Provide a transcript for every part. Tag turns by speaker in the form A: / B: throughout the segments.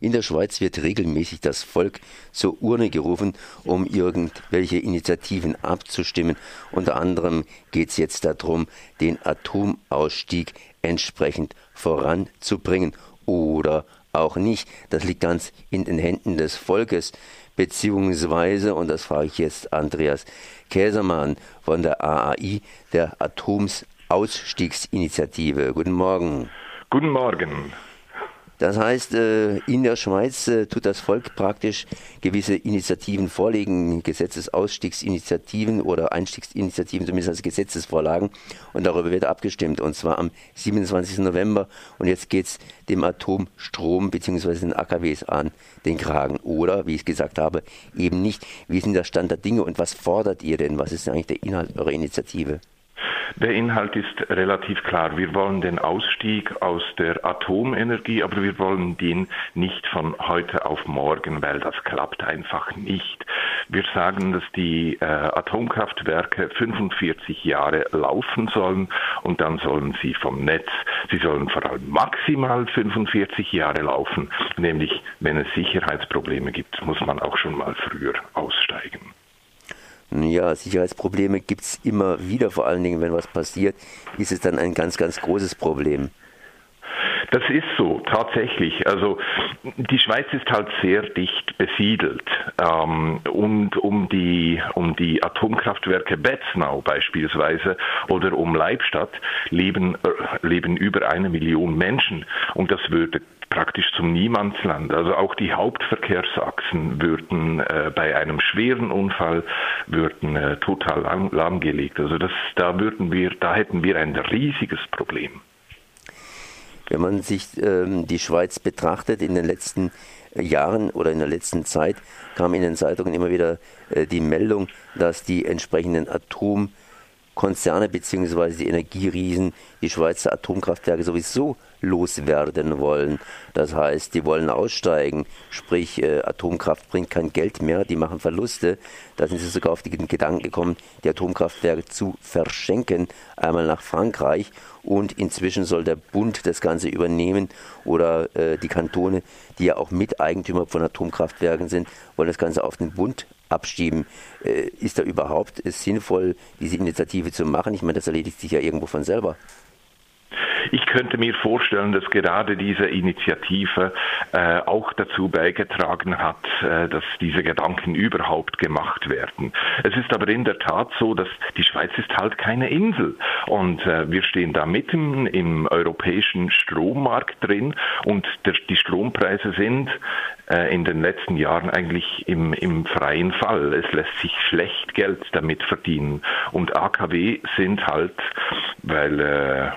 A: In der Schweiz wird regelmäßig das Volk zur Urne gerufen, um irgendwelche Initiativen abzustimmen. Unter anderem geht es jetzt darum, den Atomausstieg entsprechend voranzubringen oder auch nicht. Das liegt ganz in den Händen des Volkes, beziehungsweise, und das frage ich jetzt Andreas Käsermann von der AAI, der Atomsausstiegsinitiative. Guten Morgen.
B: Guten Morgen.
A: Das heißt, äh, in der Schweiz äh, tut das Volk praktisch gewisse Initiativen vorlegen, Gesetzesausstiegsinitiativen oder Einstiegsinitiativen, zumindest als Gesetzesvorlagen. Und darüber wird abgestimmt, und zwar am 27. November. Und jetzt geht es dem Atomstrom bzw. den AKWs an den Kragen. Oder, wie ich gesagt habe, eben nicht. Wie ist denn der Stand der Dinge und was fordert ihr denn? Was ist denn eigentlich der Inhalt eurer Initiative?
B: Der Inhalt ist relativ klar. Wir wollen den Ausstieg aus der Atomenergie, aber wir wollen den nicht von heute auf morgen, weil das klappt einfach nicht. Wir sagen, dass die äh, Atomkraftwerke 45 Jahre laufen sollen und dann sollen sie vom Netz, sie sollen vor allem maximal 45 Jahre laufen, nämlich wenn es Sicherheitsprobleme gibt, muss man auch schon mal früher aussteigen.
A: Ja, Sicherheitsprobleme gibt es immer wieder, vor allen Dingen, wenn was passiert, ist es dann ein ganz, ganz großes Problem.
B: Das ist so, tatsächlich. Also die Schweiz ist halt sehr dicht besiedelt. Ähm, und um die, um die Atomkraftwerke Betznau beispielsweise oder um Leibstadt leben, äh, leben über eine Million Menschen. Und das würde praktisch zum Niemandsland. Also auch die Hauptverkehrsachsen würden äh, bei einem schweren Unfall würden äh, total lahm, lahmgelegt. Also das, da würden wir, da hätten wir ein riesiges Problem.
A: Wenn man sich ähm, die Schweiz betrachtet in den letzten Jahren oder in der letzten Zeit kam in den Zeitungen immer wieder äh, die Meldung, dass die entsprechenden Atomkonzerne bzw. die Energieriesen die Schweizer Atomkraftwerke sowieso loswerden wollen. Das heißt, die wollen aussteigen, sprich äh, Atomkraft bringt kein Geld mehr, die machen Verluste. Da sind sie sogar auf den Gedanken gekommen, die Atomkraftwerke zu verschenken, einmal nach Frankreich und inzwischen soll der Bund das Ganze übernehmen oder äh, die Kantone, die ja auch Miteigentümer von Atomkraftwerken sind, wollen das Ganze auf den Bund abschieben. Äh, ist da überhaupt sinnvoll, diese Initiative zu machen? Ich meine, das erledigt sich ja irgendwo von selber.
B: Ich könnte mir vorstellen, dass gerade diese Initiative äh, auch dazu beigetragen hat, äh, dass diese Gedanken überhaupt gemacht werden. Es ist aber in der Tat so, dass die Schweiz ist halt keine Insel und äh, wir stehen da mitten im europäischen Strommarkt drin und der, die Strompreise sind äh, in den letzten Jahren eigentlich im, im freien Fall. Es lässt sich schlecht Geld damit verdienen und AKW sind halt, weil, äh,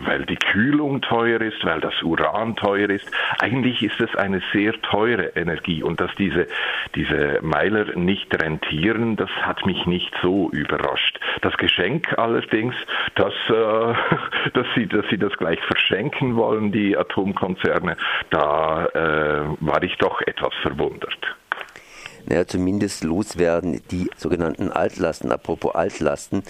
B: weil die Kühlung teuer ist, weil das Uran teuer ist. Eigentlich ist es eine sehr teure Energie und dass diese, diese Meiler nicht rentieren, das hat mich nicht so überrascht. Das Geschenk allerdings, dass, äh, dass, sie, dass sie das gleich verschenken wollen, die Atomkonzerne, da äh, war ich doch etwas verwundert
A: naja, zumindest loswerden die sogenannten Altlasten. Apropos Altlasten,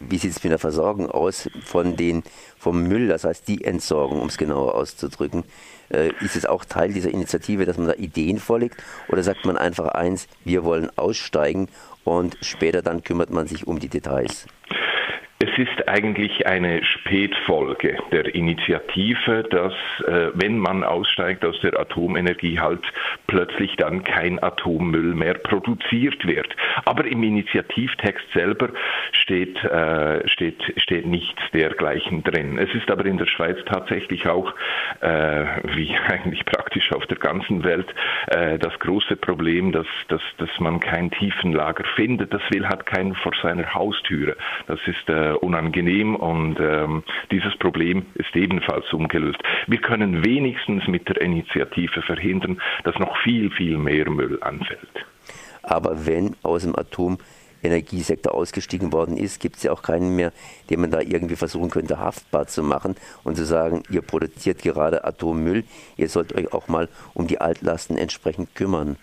A: wie sieht es mit der Versorgung aus von den, vom Müll, das heißt die Entsorgung, um es genauer auszudrücken. Äh, ist es auch Teil dieser Initiative, dass man da Ideen vorlegt oder sagt man einfach eins, wir wollen aussteigen und später dann kümmert man sich um die Details?
B: Es ist eigentlich eine Spätfolge der Initiative, dass äh, wenn man aussteigt aus der Atomenergie, halt plötzlich dann kein Atommüll mehr produziert wird. Aber im Initiativtext selber steht, äh, steht, steht nichts dergleichen drin. Es ist aber in der Schweiz tatsächlich auch, äh, wie eigentlich praktisch auf der ganzen Welt, äh, das große Problem, dass, dass, dass man kein Tiefenlager findet. Das will halt keiner vor seiner Haustüre. Das ist äh, unangenehm und ähm, dieses Problem ist ebenfalls ungelöst. Wir können wenigstens mit der Initiative verhindern, dass noch viel, viel mehr Müll anfällt.
A: Aber wenn aus dem Atomenergiesektor ausgestiegen worden ist, gibt es ja auch keinen mehr, den man da irgendwie versuchen könnte, haftbar zu machen und zu sagen, ihr produziert gerade Atommüll, ihr sollt euch auch mal um die Altlasten entsprechend kümmern.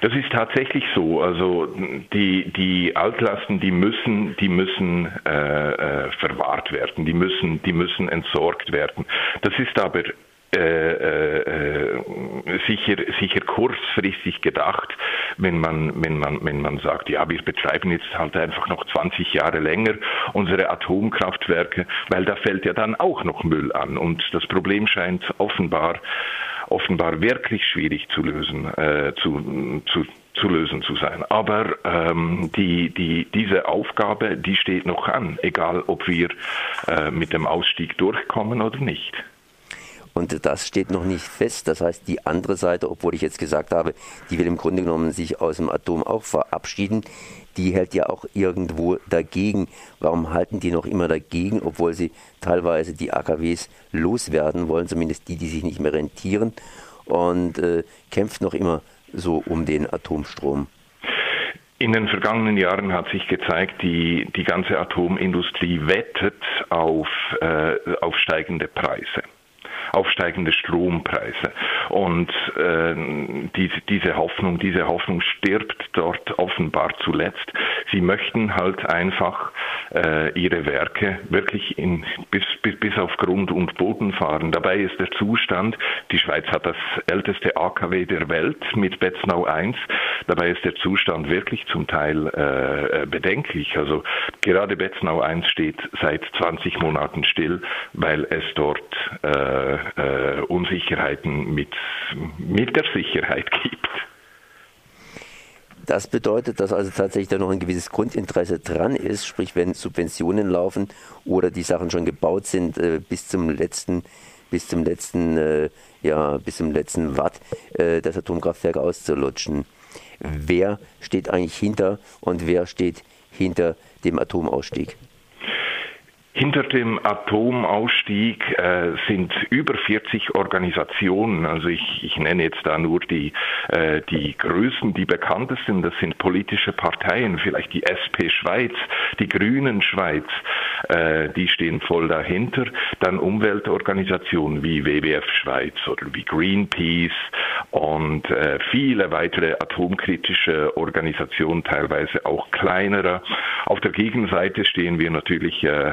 B: Das ist tatsächlich so. Also die, die Altlasten, die müssen, die müssen äh, äh, verwahrt werden, die müssen, die müssen entsorgt werden. Das ist aber äh, äh, sicher, sicher kurzfristig gedacht, wenn man, wenn man, wenn man sagt, ja, wir betreiben jetzt halt einfach noch 20 Jahre länger unsere Atomkraftwerke, weil da fällt ja dann auch noch Müll an. Und das Problem scheint offenbar offenbar wirklich schwierig zu lösen, äh, zu, zu, zu lösen zu sein. Aber ähm, die, die, diese Aufgabe, die steht noch an, egal ob wir äh, mit dem Ausstieg durchkommen oder nicht.
A: Und das steht noch nicht fest. Das heißt, die andere Seite, obwohl ich jetzt gesagt habe, die will im Grunde genommen sich aus dem Atom auch verabschieden, die hält ja auch irgendwo dagegen. Warum halten die noch immer dagegen, obwohl sie teilweise die AKWs loswerden wollen, zumindest die, die sich nicht mehr rentieren, und äh, kämpft noch immer so um den Atomstrom?
B: In den vergangenen Jahren hat sich gezeigt, die, die ganze Atomindustrie wettet auf, äh, auf steigende Preise aufsteigende Strompreise. Und äh, diese, diese Hoffnung, diese Hoffnung stirbt dort offenbar zuletzt. Sie möchten halt einfach äh, ihre Werke wirklich in, bis, bis, bis auf Grund und Boden fahren. Dabei ist der Zustand, die Schweiz hat das älteste AKW der Welt mit Betznau 1, dabei ist der Zustand wirklich zum Teil äh, bedenklich. Also gerade Betznau 1 steht seit 20 Monaten still, weil es dort äh, äh, Unsicherheiten mit, mit der Sicherheit gibt.
A: Das bedeutet, dass also tatsächlich da noch ein gewisses Grundinteresse dran ist, sprich wenn Subventionen laufen oder die Sachen schon gebaut sind, äh, bis zum letzten, bis zum letzten, äh, ja, bis zum letzten Watt äh, das Atomkraftwerk auszulutschen. Wer steht eigentlich hinter und wer steht hinter dem Atomausstieg?
B: Hinter dem Atomausstieg äh, sind über 40 Organisationen, also ich, ich nenne jetzt da nur die, äh, die größten, die bekanntesten, das sind politische Parteien, vielleicht die SP Schweiz, die Grünen Schweiz, äh, die stehen voll dahinter, dann Umweltorganisationen wie WWF Schweiz oder wie Greenpeace und äh, viele weitere atomkritische Organisationen, teilweise auch kleinere. Auf der Gegenseite stehen wir natürlich äh,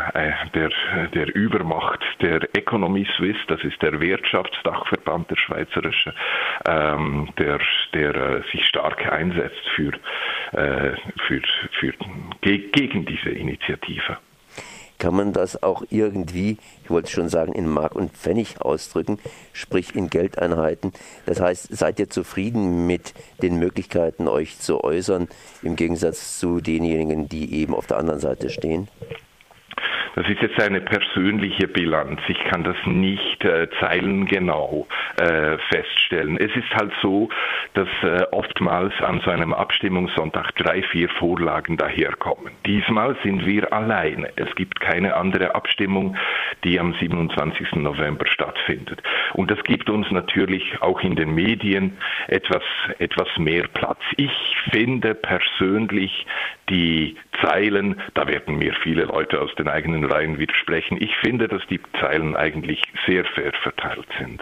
B: der, der Übermacht der Economie Suisse, das ist der Wirtschaftsdachverband der Schweizerische, ähm, der, der äh, sich stark einsetzt für, äh, für, für, gegen diese Initiative
A: kann man das auch irgendwie, ich wollte schon sagen, in Mark und Pfennig ausdrücken, sprich in Geldeinheiten. Das heißt, seid ihr zufrieden mit den Möglichkeiten, euch zu äußern, im Gegensatz zu denjenigen, die eben auf der anderen Seite stehen?
B: Das ist jetzt eine persönliche Bilanz. Ich kann das nicht äh, zeilengenau äh, feststellen. Es ist halt so, dass äh, oftmals an so einem Abstimmungssonntag drei, vier Vorlagen daherkommen. Diesmal sind wir alleine. Es gibt keine andere Abstimmung, die am 27. November stattfindet. Und das gibt uns natürlich auch in den Medien etwas, etwas mehr Platz. Ich finde persönlich die Zeilen, da werden mir viele Leute aus den eigenen Reihen widersprechen. Ich finde, dass die Zeilen eigentlich sehr fair verteilt sind.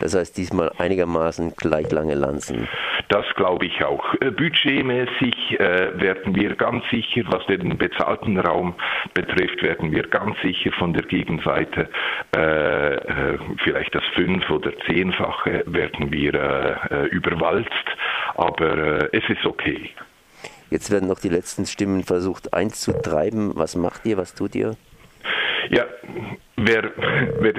A: Das heißt diesmal einigermaßen gleich lange Lanzen.
B: Das glaube ich auch. Äh, budgetmäßig äh, werden wir ganz sicher, was den bezahlten Raum betrifft, werden wir ganz sicher von der Gegenseite äh, äh vielleicht das fünf- oder zehnfache werden wir äh, überwalzt, aber es ist okay.
A: Jetzt werden noch die letzten Stimmen versucht einzutreiben. Was macht ihr? Was tut ihr?
B: Ja, wer, wer,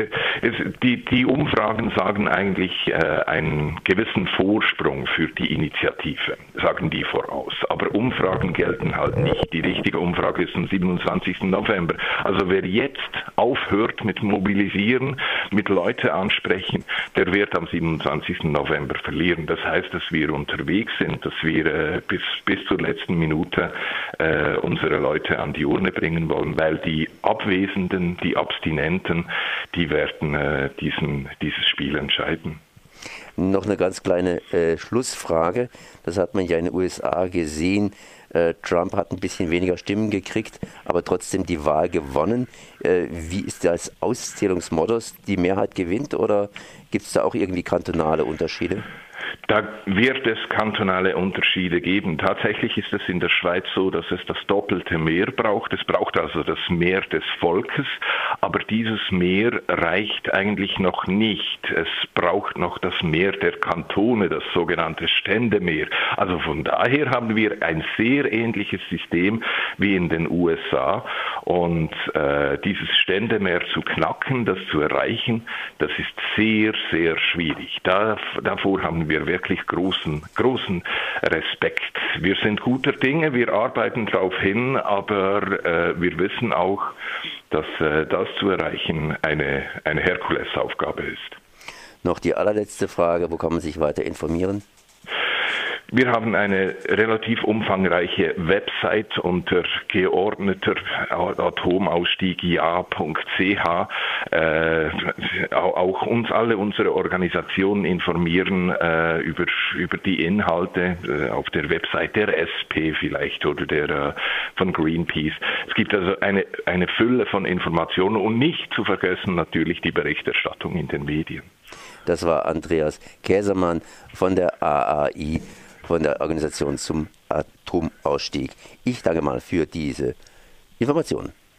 B: die, die Umfragen sagen eigentlich äh, einen gewissen Vorsprung für die Initiative, sagen die voraus. Aber Umfragen gelten halt nicht. Die richtige Umfrage ist am 27. November. Also wer jetzt aufhört mit Mobilisieren, mit Leute ansprechen, der wird am 27. November verlieren. Das heißt, dass wir unterwegs sind, dass wir äh, bis, bis zur letzten Minute äh, unsere Leute an die Urne bringen wollen, weil die Abwesenden, die Abstinenten, die werden äh, diesen, dieses Spiel entscheiden.
A: Noch eine ganz kleine äh, Schlussfrage. Das hat man ja in den USA gesehen. Äh, Trump hat ein bisschen weniger Stimmen gekriegt, aber trotzdem die Wahl gewonnen. Äh, wie ist das Auszählungsmodus? Die Mehrheit gewinnt oder gibt es da auch irgendwie kantonale Unterschiede?
B: Da wird es kantonale Unterschiede geben. Tatsächlich ist es in der Schweiz so, dass es das doppelte Meer braucht. Es braucht also das Meer des Volkes, aber dieses Meer reicht eigentlich noch nicht. Es braucht noch das Meer der Kantone, das sogenannte Ständemeer. Also von daher haben wir ein sehr ähnliches System wie in den USA und äh, dieses Ständemeer zu knacken, das zu erreichen, das ist sehr, sehr schwierig. Da, davor haben wir wirklich großen, großen Respekt. Wir sind guter Dinge, wir arbeiten darauf hin, aber äh, wir wissen auch, dass äh, das zu erreichen eine, eine Herkulesaufgabe ist.
A: Noch die allerletzte Frage, wo kann man sich weiter informieren?
B: Wir haben eine relativ umfangreiche Website unter geordneter Atomausstieg ja.ch. Äh, auch uns alle unsere Organisationen informieren äh, über, über die Inhalte äh, auf der Website der SP vielleicht oder der äh, von Greenpeace. Es gibt also eine, eine Fülle von Informationen und nicht zu vergessen natürlich die Berichterstattung in den Medien.
A: Das war Andreas Käsermann von der AAI von der Organisation zum Atomausstieg. Ich danke mal für diese Informationen.